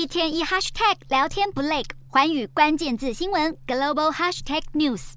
一天一 hashtag 聊天不累，环宇关键字新闻 global hashtag news。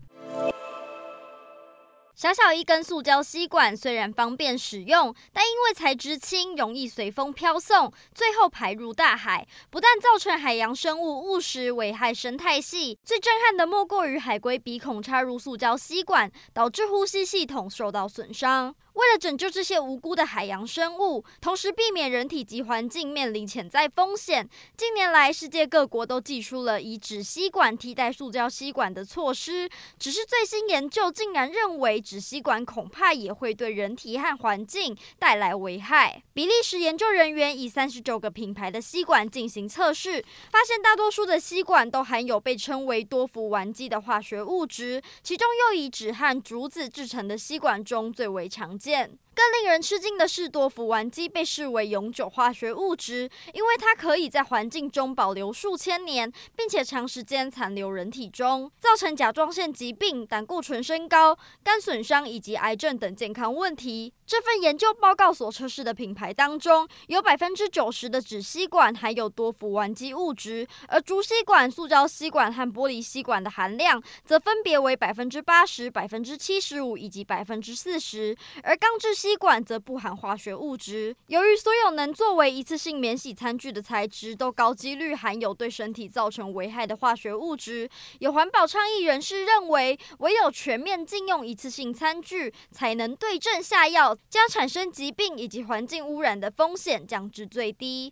小小一根塑胶吸管虽然方便使用，但因为材质轻，容易随风飘送，最后排入大海，不但造成海洋生物误食，危害生态系。最震撼的莫过于海龟鼻孔插入塑胶吸管，导致呼吸系统受到损伤。为了拯救这些无辜的海洋生物，同时避免人体及环境面临潜在风险，近年来世界各国都祭出了以纸吸管替代塑胶吸管的措施。只是最新研究竟然认为，纸吸管恐怕也会对人体和环境带来危害。比利时研究人员以三十九个品牌的吸管进行测试，发现大多数的吸管都含有被称为多氟烷基的化学物质，其中又以纸和竹子制成的吸管中最为常见。见。更令人吃惊的是，多氟烷基被视为永久化学物质，因为它可以在环境中保留数千年，并且长时间残留人体中，造成甲状腺疾病、胆固醇升高、肝损伤以及癌症等健康问题。这份研究报告所测试的品牌当中，有百分之九十的纸吸管含有多氟烷基物质，而竹吸管、塑胶吸管和玻璃吸管的含量则分别为百分之八十、百分之七十五以及百分之四十，而钢制吸管则不含化学物质。由于所有能作为一次性免洗餐具的材质都高几率含有对身体造成危害的化学物质，有环保倡议人士认为，唯有全面禁用一次性餐具，才能对症下药，将产生疾病以及环境污染的风险降至最低。